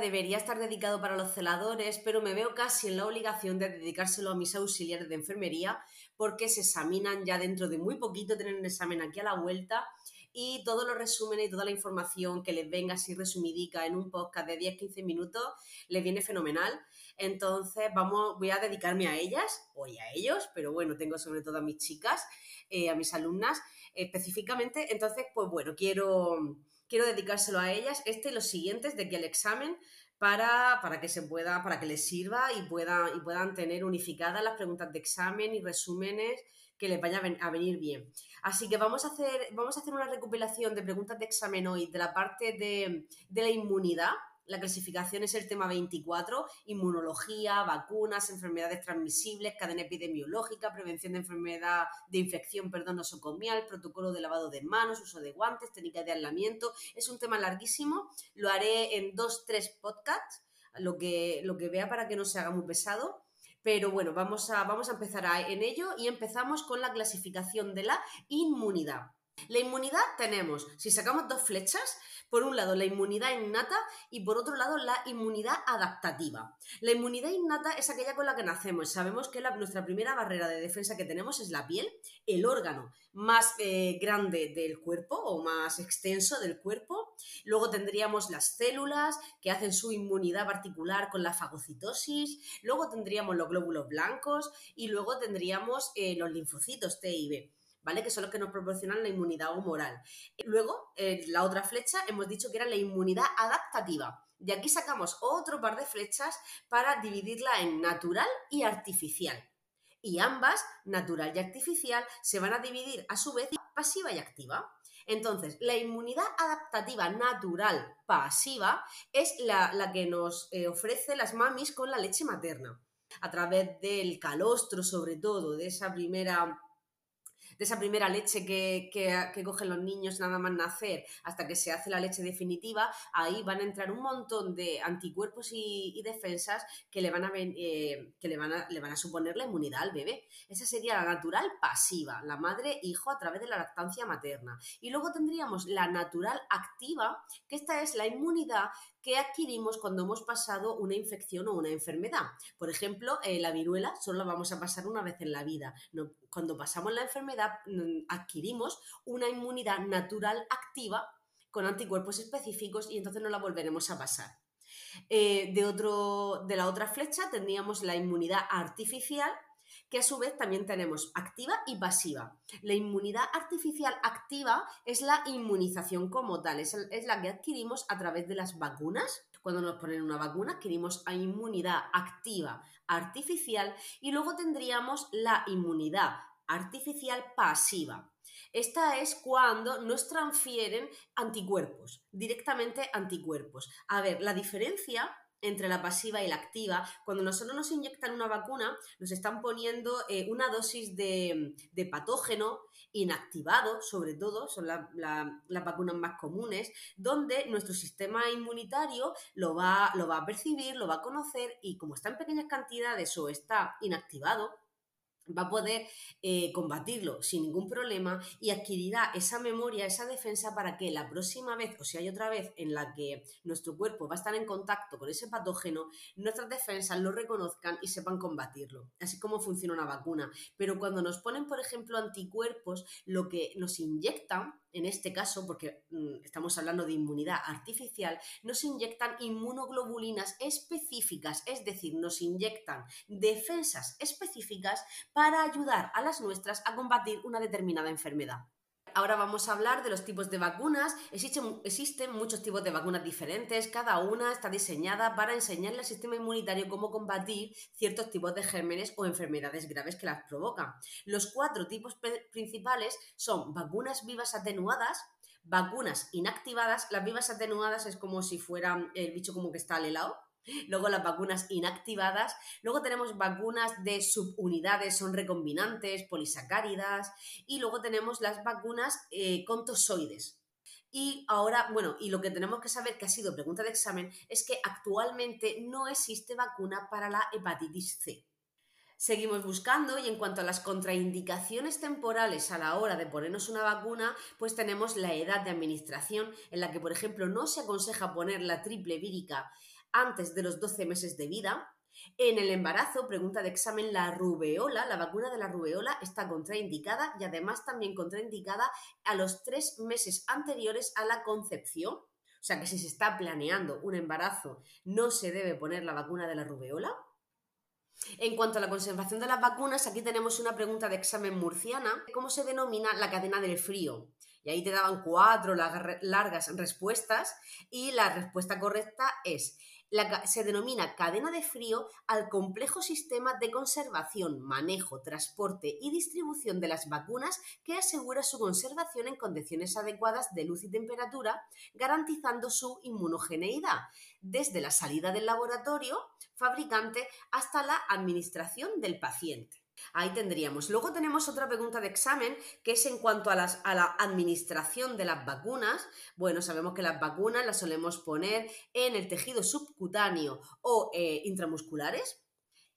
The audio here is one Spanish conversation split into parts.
debería estar dedicado para los celadores, pero me veo casi en la obligación de dedicárselo a mis auxiliares de enfermería porque se examinan ya dentro de muy poquito, tienen un examen aquí a la vuelta y todos los resúmenes y toda la información que les venga así resumidica en un podcast de 10-15 minutos les viene fenomenal. Entonces, vamos, voy a dedicarme a ellas, o a ellos, pero bueno, tengo sobre todo a mis chicas, eh, a mis alumnas específicamente. Entonces, pues bueno, quiero, quiero dedicárselo a ellas, este y los siguientes, de que el examen para, para, que se pueda, para que les sirva y, pueda, y puedan tener unificadas las preguntas de examen y resúmenes que les vaya a venir bien. Así que vamos a hacer, vamos a hacer una recopilación de preguntas de examen hoy de la parte de, de la inmunidad, la clasificación es el tema 24, inmunología, vacunas, enfermedades transmisibles, cadena epidemiológica, prevención de enfermedad de infección, perdón, nosocomial, protocolo de lavado de manos, uso de guantes, técnica de aislamiento. Es un tema larguísimo, lo haré en dos, tres podcasts, lo que, lo que vea para que no se haga muy pesado. Pero bueno, vamos a, vamos a empezar en ello y empezamos con la clasificación de la inmunidad. La inmunidad tenemos, si sacamos dos flechas, por un lado, la inmunidad innata y por otro lado, la inmunidad adaptativa. La inmunidad innata es aquella con la que nacemos. Sabemos que nuestra primera barrera de defensa que tenemos es la piel, el órgano más eh, grande del cuerpo o más extenso del cuerpo. Luego tendríamos las células que hacen su inmunidad particular con la fagocitosis. Luego tendríamos los glóbulos blancos y luego tendríamos eh, los linfocitos T y B. ¿vale? Que son los que nos proporcionan la inmunidad humoral. Luego, en la otra flecha hemos dicho que era la inmunidad adaptativa. De aquí sacamos otro par de flechas para dividirla en natural y artificial. Y ambas, natural y artificial, se van a dividir a su vez pasiva y activa. Entonces, la inmunidad adaptativa natural pasiva es la, que nos eh, ofrece las mamis con la leche materna. A través del calostro, sobre todo, de esa primera de esa primera leche que, cogen los niños nada más nacer hasta que se hace la leche definitiva, ahí van a entrar un montón de anticuerpos y, defensas que, le van, a, eh, que le, van a, le van a suponer la inmunidad al bebé. Esa sería la natural pasiva, la madre-hijo a través de la lactancia materna. Y luego tendríamos la natural activa, que esta es la inmunidad que adquirimos cuando hemos pasado una infección o una enfermedad. Por ejemplo, eh, la viruela solo la vamos a pasar una vez en la vida. cuando pasamos la enfermedad mm, adquirimos una inmunidad natural activa con anticuerpos específicos y entonces no la volveremos a pasar. Eh, de, otro, de la otra flecha tendríamos la inmunidad artificial, que a su vez también tenemos activa y pasiva. La inmunidad artificial activa es la inmunización como tal, es, la que adquirimos a través de las vacunas. Cuando nos ponen una vacuna adquirimos inmunidad activa artificial y luego tendríamos la inmunidad artificial pasiva. Esta es cuando nos transfieren anticuerpos, directamente anticuerpos. A ver, la diferencia entre la pasiva y la activa. Cuando nosotros nos inyectan una vacuna, nos están poniendo eh, una dosis de, patógeno inactivado, sobre todo, son las vacunas más comunes, donde nuestro sistema inmunitario lo va, lo va a percibir, lo va a conocer y como está en pequeñas cantidades o está inactivado, va a poder eh, combatirlo sin ningún problema y adquirirá esa memoria, esa defensa para que la próxima vez, o si hay otra vez en la que nuestro cuerpo va a estar en contacto con ese patógeno, nuestras defensas lo reconozcan y sepan combatirlo. Así como funciona una vacuna. Pero cuando nos ponen, por ejemplo, anticuerpos, lo que nos inyectan en este caso, porque mm, estamos hablando de inmunidad artificial, nos inyectan inmunoglobulinas específicas, es decir, nos inyectan defensas específicas para ayudar a las nuestras a combatir una determinada enfermedad ahora vamos a hablar de los tipos de vacunas. Existen, muchos tipos de vacunas diferentes, cada una está diseñada para enseñarle al sistema inmunitario cómo combatir ciertos tipos de gérmenes o enfermedades graves que las provocan. Los cuatro tipos principales son vacunas vivas atenuadas, vacunas inactivadas. Las vivas atenuadas es como si fuera el bicho como que está al helado, Luego las vacunas inactivadas. Luego tenemos vacunas de subunidades, son recombinantes, polisacáridas. Y luego tenemos las vacunas eh, contosoides. Y ahora, bueno, y lo que tenemos que saber, que ha sido pregunta de examen, es que actualmente no existe vacuna para la hepatitis C. Seguimos buscando y en cuanto a las contraindicaciones temporales a la hora de ponernos una vacuna, pues tenemos la edad de administración en la que, por ejemplo, no se aconseja poner la triple vírica antes de los 12 meses de vida. En el embarazo, pregunta de examen, la rubeola, la vacuna de la rubeola está contraindicada y además también contraindicada a los tres meses anteriores a la concepción. O sea que si se está planeando un embarazo, no se debe poner la vacuna de la rubeola. En cuanto a la conservación de las vacunas, aquí tenemos una pregunta de examen murciana. ¿Cómo se denomina la cadena del frío? Y ahí te daban cuatro largas respuestas y la respuesta correcta es se denomina cadena de frío al complejo sistema de conservación, manejo, transporte y distribución de las vacunas que asegura su conservación en condiciones adecuadas de luz y temperatura, garantizando su inmunogeneidad, desde la salida del laboratorio fabricante hasta la administración del paciente. Ahí tendríamos. Luego tenemos otra pregunta de examen que es en cuanto a, la administración de las vacunas. Bueno, sabemos que las vacunas las solemos poner en el tejido subcutáneo o eh, intramusculares.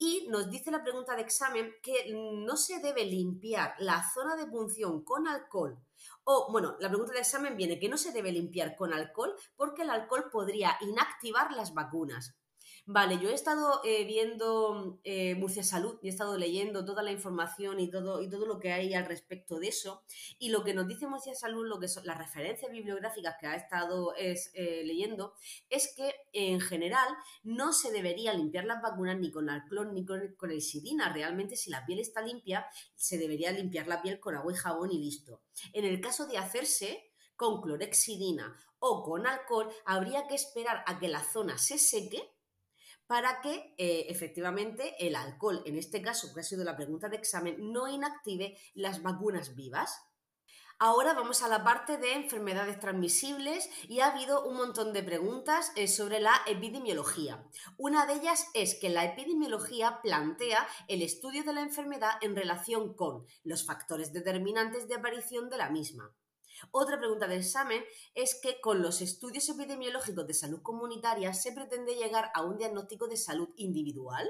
Y nos dice la pregunta de examen que no se debe limpiar la zona de punción con alcohol. O, bueno, la pregunta de examen viene que no se debe limpiar con alcohol porque el alcohol podría inactivar las vacunas. Vale, yo he estado eh, viendo eh, Murcia Salud y he estado leyendo toda la información y todo, y todo lo que hay al respecto de eso. Y lo que nos dice Murcia Salud, lo que son las referencias bibliográficas que ha estado es, eh, leyendo, es que en general no se debería limpiar las vacunas ni con alclón ni con, con. Realmente, si la piel está limpia, se debería limpiar la piel con agua y jabón y listo. En el caso de hacerse con clorexidina o con alcohol, habría que esperar a que la zona se seque para que eh, efectivamente el alcohol, en este caso, que ha sido la pregunta de examen, no inactive las vacunas vivas. Ahora vamos a la parte de enfermedades transmisibles y ha habido un montón de preguntas eh, sobre la epidemiología. Una de ellas es que la epidemiología plantea el estudio de la enfermedad en relación con los factores determinantes de aparición de la misma. Otra pregunta del examen es que con los estudios epidemiológicos de salud comunitaria se pretende llegar a un diagnóstico de salud individual.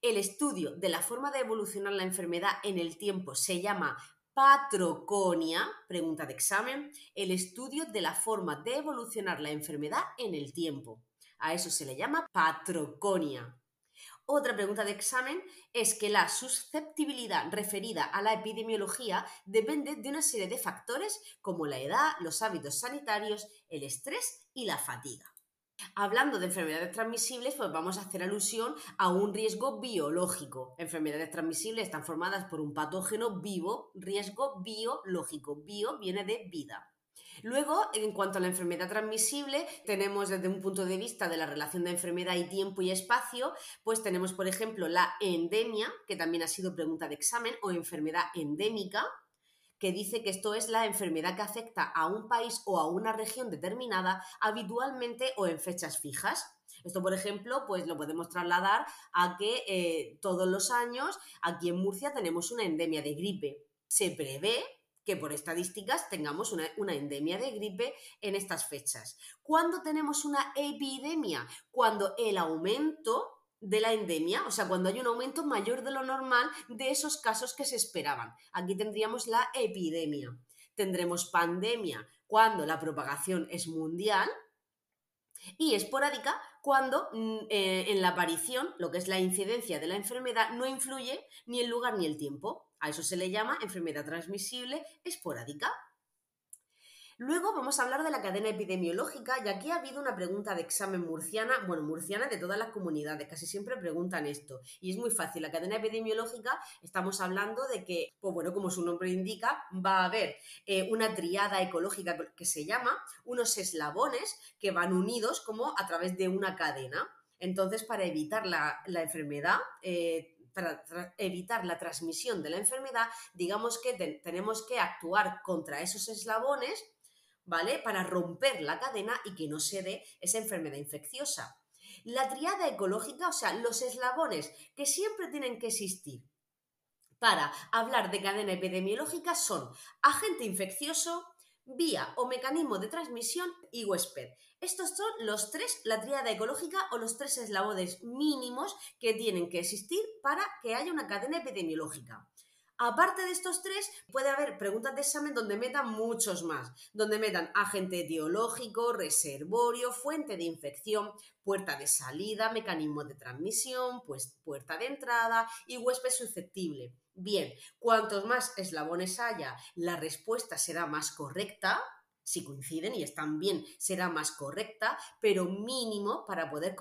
El estudio de la forma de evolucionar la enfermedad en el tiempo se llama patroconia, pregunta de examen, el estudio de la forma de evolucionar la enfermedad en el tiempo. A eso se le llama patroconia. Otra pregunta de examen es que la susceptibilidad referida a la epidemiología depende de una serie de factores como la edad, los hábitos sanitarios, el estrés y la fatiga. Hablando de enfermedades transmisibles, pues vamos a hacer alusión a un riesgo biológico. Enfermedades transmisibles están formadas por un patógeno vivo, riesgo biológico. Bio viene de vida. Luego, en cuanto a la enfermedad transmisible, tenemos desde un punto de vista de la relación de enfermedad y tiempo y espacio, pues tenemos, por ejemplo, la endemia, que también ha sido pregunta de examen, o enfermedad endémica, que dice que esto es la enfermedad que afecta a un país o a una región determinada habitualmente o en fechas fijas. Esto, por ejemplo, pues lo podemos trasladar a que eh, todos los años aquí en Murcia tenemos una endemia de gripe. Se prevé que por estadísticas tengamos una, endemia de gripe en estas fechas. ¿Cuándo tenemos una epidemia? Cuando el aumento de la endemia, o sea, cuando hay un aumento mayor de lo normal de esos casos que se esperaban. Aquí tendríamos la epidemia. Tendremos pandemia cuando la propagación es mundial y esporádica cuando mm, eh, en la aparición, lo que es la incidencia de la enfermedad, no influye ni el lugar ni el tiempo. A eso se le llama enfermedad transmisible esporádica. Luego vamos a hablar de la cadena epidemiológica y aquí ha habido una pregunta de examen murciana, bueno, murciana de todas las comunidades, casi siempre preguntan esto y es muy fácil. La cadena epidemiológica estamos hablando de que, pues bueno, como su nombre indica, va a haber eh, una triada ecológica que se llama, unos eslabones que van unidos como a través de una cadena. Entonces, para evitar la, enfermedad, eh, para evitar la transmisión de la enfermedad, digamos que tenemos que actuar contra esos eslabones, ¿vale? Para romper la cadena y que no se dé esa enfermedad infecciosa. La triada ecológica, o sea, los eslabones que siempre tienen que existir para hablar de cadena epidemiológica son agente infeccioso, vía o mecanismo de transmisión y huésped. Estos son los tres, la tríada ecológica o los tres eslabones mínimos que tienen que existir para que haya una cadena epidemiológica. Aparte de estos tres, puede haber preguntas de examen donde metan muchos más, donde metan agente etiológico, reservorio, fuente de infección, puerta de salida, mecanismo de transmisión, pues puerta de entrada y huésped susceptible. Bien, cuantos más eslabones haya, la respuesta será más correcta, si coinciden y están bien, será más correcta, pero mínimo para poder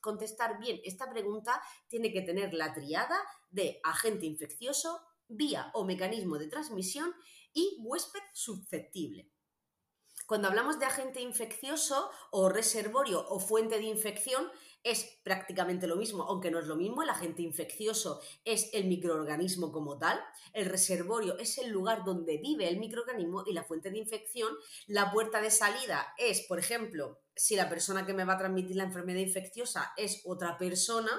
contestar bien esta pregunta tiene que tener la triada de agente infeccioso, vía o mecanismo de transmisión y huésped susceptible. Cuando hablamos de agente infeccioso o reservorio o fuente de infección, es prácticamente lo mismo, aunque no es lo mismo. El agente infeccioso es el microorganismo como tal, el reservorio es el lugar donde vive el microorganismo y la fuente de infección. La puerta de salida es, por ejemplo, si la persona que me va a transmitir la enfermedad infecciosa es otra persona,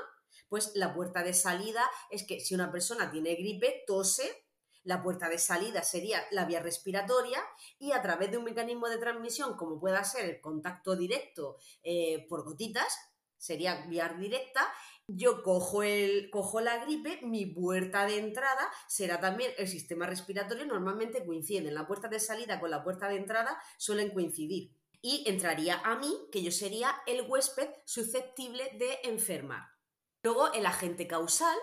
pues la puerta de salida es que si una persona tiene gripe, tose, la puerta de salida sería la vía respiratoria y a través de un mecanismo de transmisión como pueda ser el contacto directo eh, por gotitas, sería vía directa, yo cojo, el, cojo la gripe, mi puerta de entrada será también el sistema respiratorio, normalmente coinciden, la puerta de salida con la puerta de entrada suelen coincidir. Y entraría a mí, que yo sería el huésped susceptible de enfermar. Luego, el agente causal,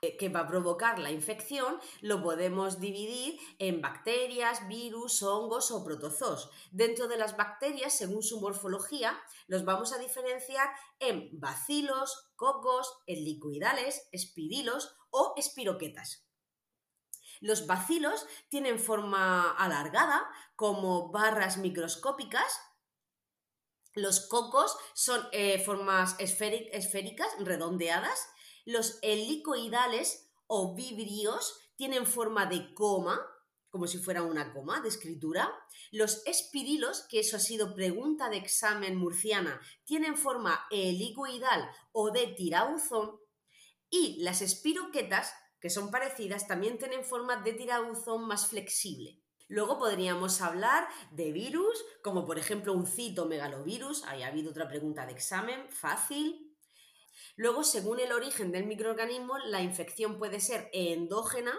eh, que va a provocar la infección, lo podemos dividir en bacterias, virus, hongos o protozoos. Dentro de las bacterias, según su morfología, los vamos a diferenciar en bacilos, cocos, helicoidales, espirilos o espiroquetas. Los bacilos tienen forma alargada, como barras microscópicas, los cocos son eh, formas esféricas, redondeadas. Los helicoidales o vibrios tienen forma de coma, como si fuera una coma de escritura. Los espirilos, que eso ha sido pregunta de examen murciana, tienen forma helicoidal o de tirabuzón. Y las espiroquetas, que son parecidas, también tienen forma de tirabuzón más flexible. Luego podríamos hablar de virus, como por ejemplo un citomegalovirus, ahí ha habido otra pregunta de examen, fácil. Luego, según el origen del microorganismo, la infección puede ser endógena,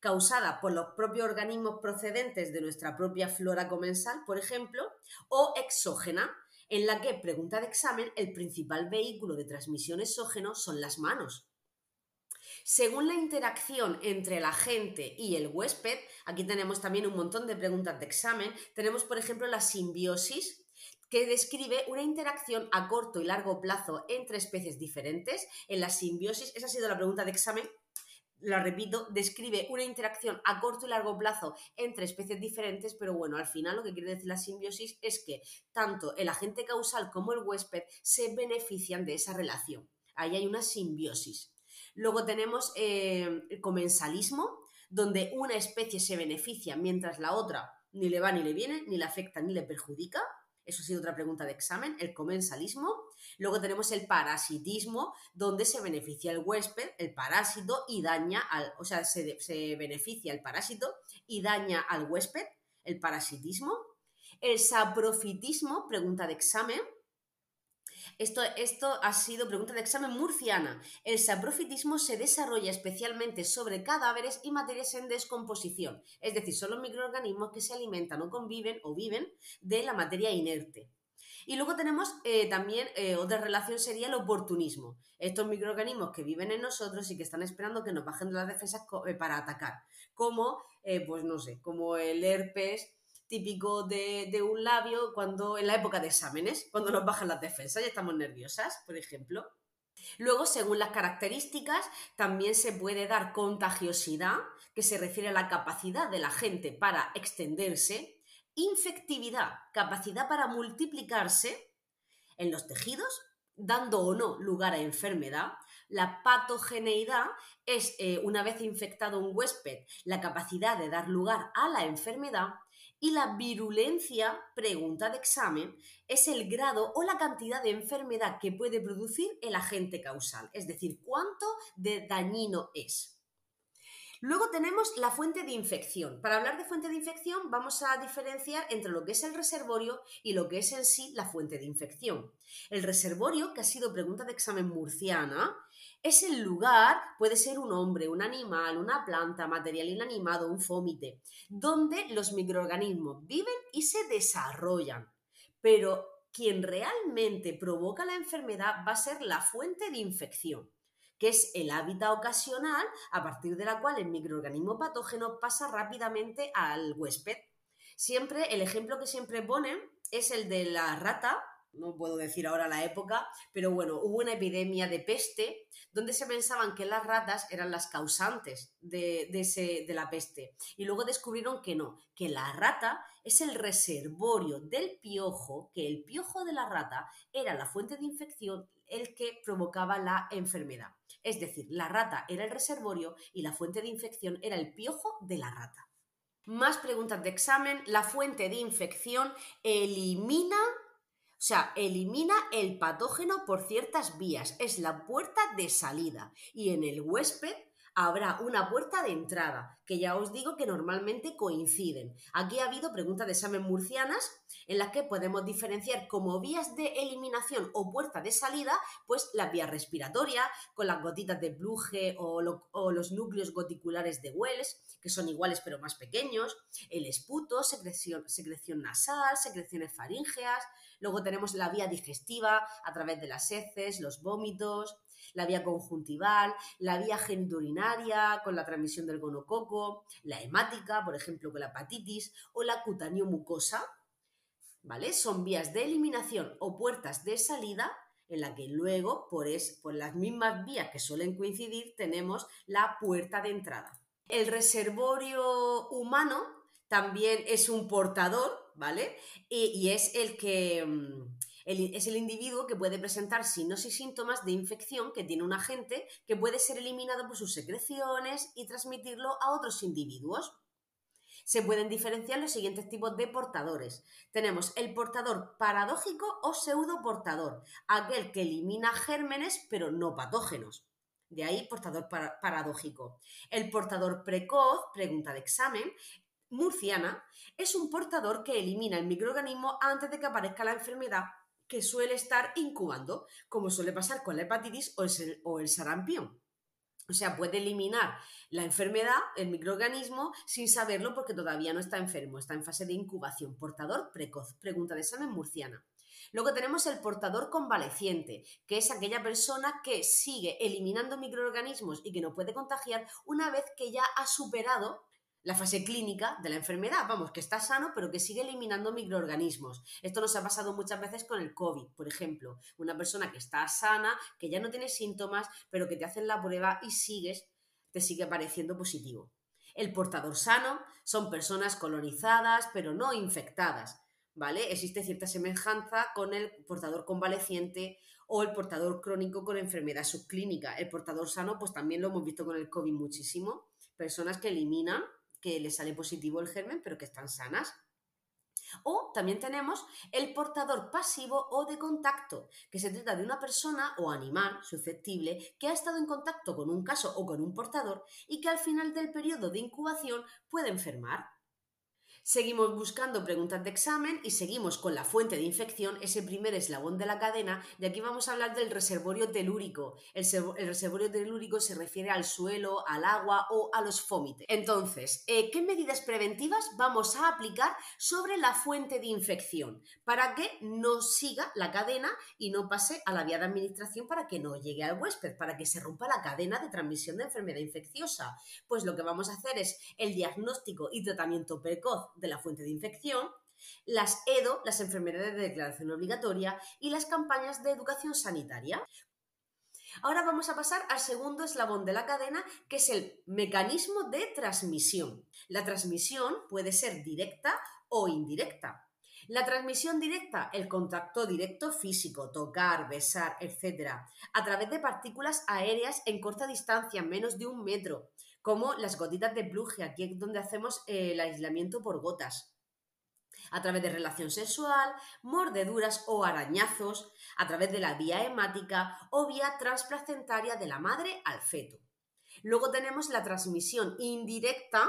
causada por los propios organismos procedentes de nuestra propia flora comensal, por ejemplo, o exógena, en la que, pregunta de examen, el principal vehículo de transmisión exógeno son las manos. Según la interacción entre el agente y el huésped, aquí tenemos también un montón de preguntas de examen, tenemos por ejemplo la simbiosis, que describe una interacción a corto y largo plazo entre especies diferentes. En la simbiosis, esa ha sido la pregunta de examen, la repito, describe una interacción a corto y largo plazo entre especies diferentes, pero bueno, al final lo que quiere decir la simbiosis es que tanto el agente causal como el huésped se benefician de esa relación. Ahí hay una simbiosis. Luego tenemos eh, el comensalismo, donde una especie se beneficia mientras la otra ni le va ni le viene, ni le afecta ni le perjudica. Eso ha sido otra pregunta de examen, el comensalismo. Luego tenemos el parasitismo, donde se beneficia el huésped, el parásito, y daña al, o sea, se, se beneficia el parásito y daña al huésped, el parasitismo. El saprofitismo, pregunta de examen, esto, esto ha sido pregunta de examen murciana. El saprofitismo se desarrolla especialmente sobre cadáveres y materias en descomposición, es decir, son los microorganismos que se alimentan o conviven o viven de la materia inerte. Y luego tenemos eh, también eh, otra relación sería el oportunismo. Estos microorganismos que viven en nosotros y que están esperando que nos bajen de las defensas eh, para atacar. Como, pues no sé, como el herpes, típico de, un labio cuando en la época de exámenes, cuando nos bajan las defensas y estamos nerviosas, por ejemplo. Luego, según las características, también se puede dar contagiosidad, que se refiere a la capacidad de la gente para extenderse, infectividad, capacidad para multiplicarse en los tejidos, dando o no lugar a enfermedad. La patogeneidad es, eh, una vez infectado un huésped, la capacidad de dar lugar a la enfermedad y la virulencia, pregunta de examen, es el grado o la cantidad de enfermedad que puede producir el agente causal, es decir, cuánto de dañino es. Luego tenemos la fuente de infección. Para hablar de fuente de infección vamos a diferenciar entre lo que es el reservorio y lo que es en sí la fuente de infección. El reservorio, que ha sido pregunta de examen murciana, es el lugar, puede ser un hombre, un animal, una planta, material inanimado, un fómite, donde los microorganismos viven y se desarrollan. Pero quien realmente provoca la enfermedad va a ser la fuente de infección que es el hábitat ocasional a partir de la cual el microorganismo patógeno pasa rápidamente al huésped. Siempre, el ejemplo que siempre ponen es el de la rata, no puedo decir ahora la época, pero bueno, hubo una epidemia de peste donde se pensaban que las ratas eran las causantes de, ese, de la peste. Y luego descubrieron que no, que la rata es el reservorio del piojo, que el piojo de la rata era la fuente de infección, el que provocaba la enfermedad. Es decir, la rata era el reservorio y la fuente de infección era el piojo de la rata. Más preguntas de examen. La fuente de infección elimina, o sea, elimina el patógeno por ciertas vías. Es la puerta de salida. Y en el huésped habrá una puerta de entrada, que ya os digo que normalmente coinciden. Aquí ha habido preguntas de examen murcianas en las que podemos diferenciar como vías de eliminación o puerta de salida, pues la vía respiratoria, con las gotitas de pluje o, los núcleos goticulares de Wells, que son iguales pero más pequeños, el esputo, secreción, secreción nasal, secreciones faríngeas, luego tenemos la vía digestiva a través de las heces, los vómitos, la vía conjuntival, la vía genitourinaria con la transmisión del gonococo, la hemática, por ejemplo, con la hepatitis, o la cutáneo mucosa, ¿vale? Son vías de eliminación o puertas de salida en la que luego, por, por las mismas vías que suelen coincidir, tenemos la puerta de entrada. El reservorio humano también es un portador, ¿vale? y es el que mm, es el individuo que puede presentar signos y síntomas de infección que tiene un agente que puede ser eliminado por sus secreciones y transmitirlo a otros individuos. Se pueden diferenciar los siguientes tipos de portadores. Tenemos el portador paradójico o pseudoportador, aquel que elimina gérmenes pero no patógenos. De ahí portador paradójico. El portador precoz, pregunta de examen, murciana, es un portador que elimina el microorganismo antes de que aparezca la enfermedad que suele estar incubando, como suele pasar con la hepatitis o el, sarampión. O sea, puede eliminar la enfermedad, el microorganismo, sin saberlo porque todavía no está enfermo, está en fase de incubación. Portador precoz, pregunta de examen murciana. Luego tenemos el portador convaleciente, que es aquella persona que sigue eliminando microorganismos y que no puede contagiar una vez que ya ha superado la fase clínica de la enfermedad, vamos, que está sano, pero que sigue eliminando microorganismos. Esto nos ha pasado muchas veces con el COVID, por ejemplo, una persona que está sana, que ya no tiene síntomas, pero que te hacen la prueba y sigues, te sigue pareciendo positivo. El portador sano son personas colonizadas, pero no infectadas, ¿vale? Existe cierta semejanza con el portador convaleciente o el portador crónico con enfermedad subclínica. El portador sano, pues también lo hemos visto con el COVID muchísimo, personas que eliminan que le sale positivo el germen, pero que están sanas. O también tenemos el portador pasivo o de contacto, que se trata de una persona o animal susceptible que ha estado en contacto con un caso o con un portador y que al final del periodo de incubación puede enfermar. Seguimos buscando preguntas de examen y seguimos con la fuente de infección, ese primer eslabón de la cadena, y aquí vamos a hablar del reservorio telúrico. El, reservorio telúrico se refiere al suelo, al agua o a los fómites. Entonces, eh, ¿qué medidas preventivas vamos a aplicar sobre la fuente de infección para que no siga la cadena y no pase a la vía de administración para que no llegue al huésped, para que se rompa la cadena de transmisión de enfermedad infecciosa? Pues lo que vamos a hacer es el diagnóstico y tratamiento precoz de la fuente de infección, las EDO, las enfermedades de declaración obligatoria, y las campañas de educación sanitaria. Ahora vamos a pasar al segundo eslabón de la cadena, que es el mecanismo de transmisión. La transmisión puede ser directa o indirecta. La transmisión directa, el contacto directo físico, tocar, besar, etc., a través de partículas aéreas en corta distancia, menos de un metro, como las gotitas de pluje, aquí es donde hacemos eh, el aislamiento por gotas. A través de relación sexual, mordeduras o arañazos, a través de la vía hemática o vía transplacentaria de la madre al feto. Luego tenemos la transmisión indirecta,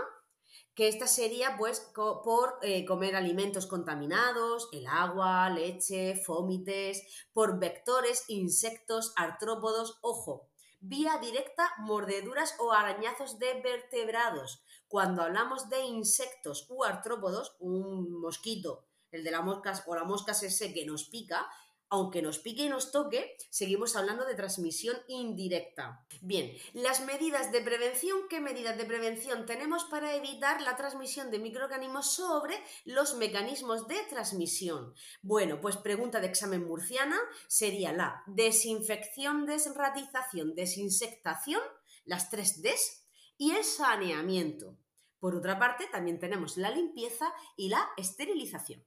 que esta sería pues por eh, comer alimentos contaminados, el agua, leche, fómites, por vectores, insectos, artrópodos, ojo, vía directa, mordeduras o arañazos de vertebrados. Cuando hablamos de insectos u artrópodos, un mosquito, el de la mosca o la mosca ese que nos pica, aunque nos pique y nos toque, seguimos hablando de transmisión indirecta. Bien, las medidas de prevención, ¿qué medidas de prevención tenemos para evitar la transmisión de microorganismos sobre los mecanismos de transmisión? Bueno, pues pregunta de examen murciana sería la desinfección, desratización, desinsectación, las tres Ds, y el saneamiento. Por otra parte, también tenemos la limpieza y la esterilización.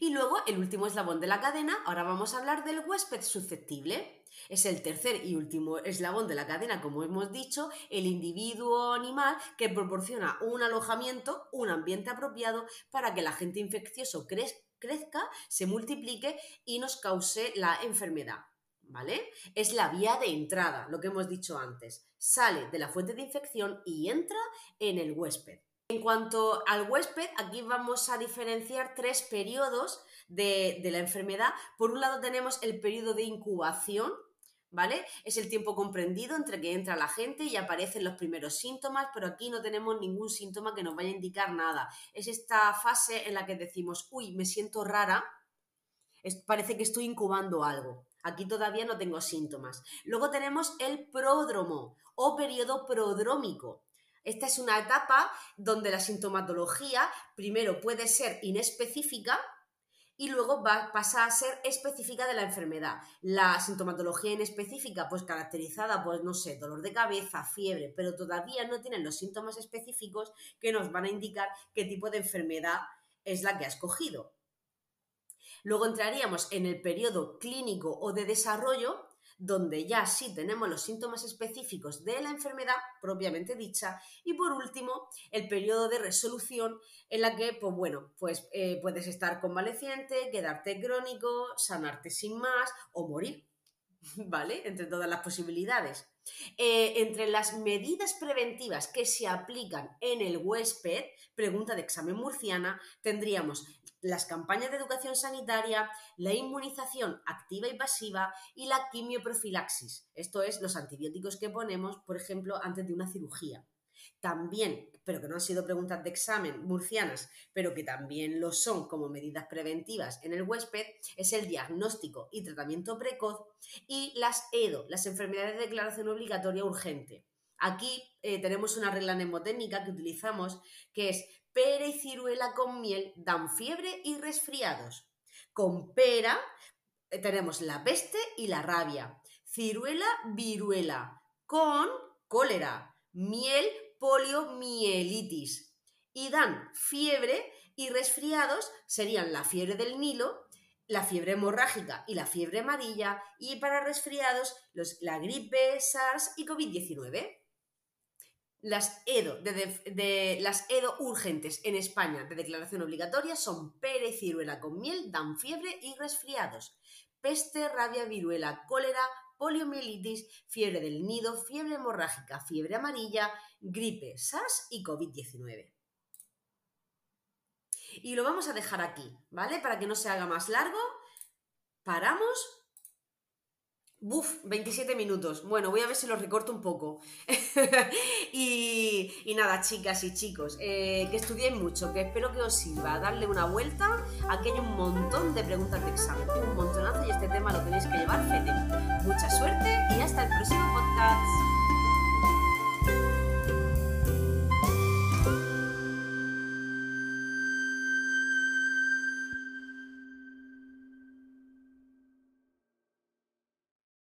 Y luego, el último eslabón de la cadena, ahora vamos a hablar del huésped susceptible. Es el tercer y último eslabón de la cadena, como hemos dicho, el individuo animal que proporciona un alojamiento, un ambiente apropiado para que el agente infeccioso crezca, se multiplique y nos cause la enfermedad. ¿Vale? Es la vía de entrada, lo que hemos dicho antes. Sale de la fuente de infección y entra en el huésped. En cuanto al huésped, aquí vamos a diferenciar tres periodos de, la enfermedad. Por un lado tenemos el periodo de incubación, ¿vale? Es el tiempo comprendido entre que entra la gente y aparecen los primeros síntomas, pero aquí no tenemos ningún síntoma que nos vaya a indicar nada. Es esta fase en la que decimos, uy, me siento rara, parece que estoy incubando algo. Aquí todavía no tengo síntomas. Luego tenemos el pródromo o periodo prodrómico. Esta es una etapa donde la sintomatología primero puede ser inespecífica y luego va, pasa a ser específica de la enfermedad. La sintomatología inespecífica, pues caracterizada, pues no sé, dolor de cabeza, fiebre, pero todavía no tienen los síntomas específicos que nos van a indicar qué tipo de enfermedad es la que ha escogido. Luego entraríamos en el periodo clínico o de desarrollo, donde ya sí tenemos los síntomas específicos de la enfermedad propiamente dicha. Y por último, el periodo de resolución en la que, pues bueno, pues eh, puedes estar convaleciente, quedarte crónico, sanarte sin más o morir. ¿Vale? Entre todas las posibilidades. Eh, entre las medidas preventivas que se aplican en el huésped, pregunta de examen murciana, tendríamos las campañas de educación sanitaria, la inmunización activa y pasiva y la quimioprofilaxis. Esto es los antibióticos que ponemos, por ejemplo, antes de una cirugía. También, pero que no han sido preguntas de examen murcianas, pero que también lo son como medidas preventivas en el huésped, es el diagnóstico y tratamiento precoz y las EDO, las enfermedades de declaración obligatoria urgente. Aquí eh, tenemos una regla mnemotécnica que utilizamos que es pera y ciruela con miel dan fiebre y resfriados. Con pera eh, tenemos la peste y la rabia. Ciruela, viruela. Con cólera. Miel, poliomielitis. Y dan fiebre y resfriados serían la fiebre del Nilo, la fiebre hemorrágica y la fiebre amarilla. Y para resfriados, los, la gripe, SARS y COVID-19 las EDO, de, las EDO urgentes en España de declaración obligatoria son pere ciruela con miel, dan fiebre y resfriados. Peste, rabia, viruela, cólera, poliomielitis, fiebre del nido, fiebre hemorrágica, fiebre amarilla, gripe, SARS y COVID-19. Y lo vamos a dejar aquí, ¿vale? Para que no se haga más largo. Paramos Buf, 27 minutos. Bueno, voy a ver si los recorto un poco. y, nada, chicas y chicos, eh, que estudiéis mucho, que espero que os sirva darle una vuelta. Aquí hay un montón de preguntas de examen, un montonazo y este tema lo tenéis que llevar fete. Mucha suerte y hasta el próximo podcast.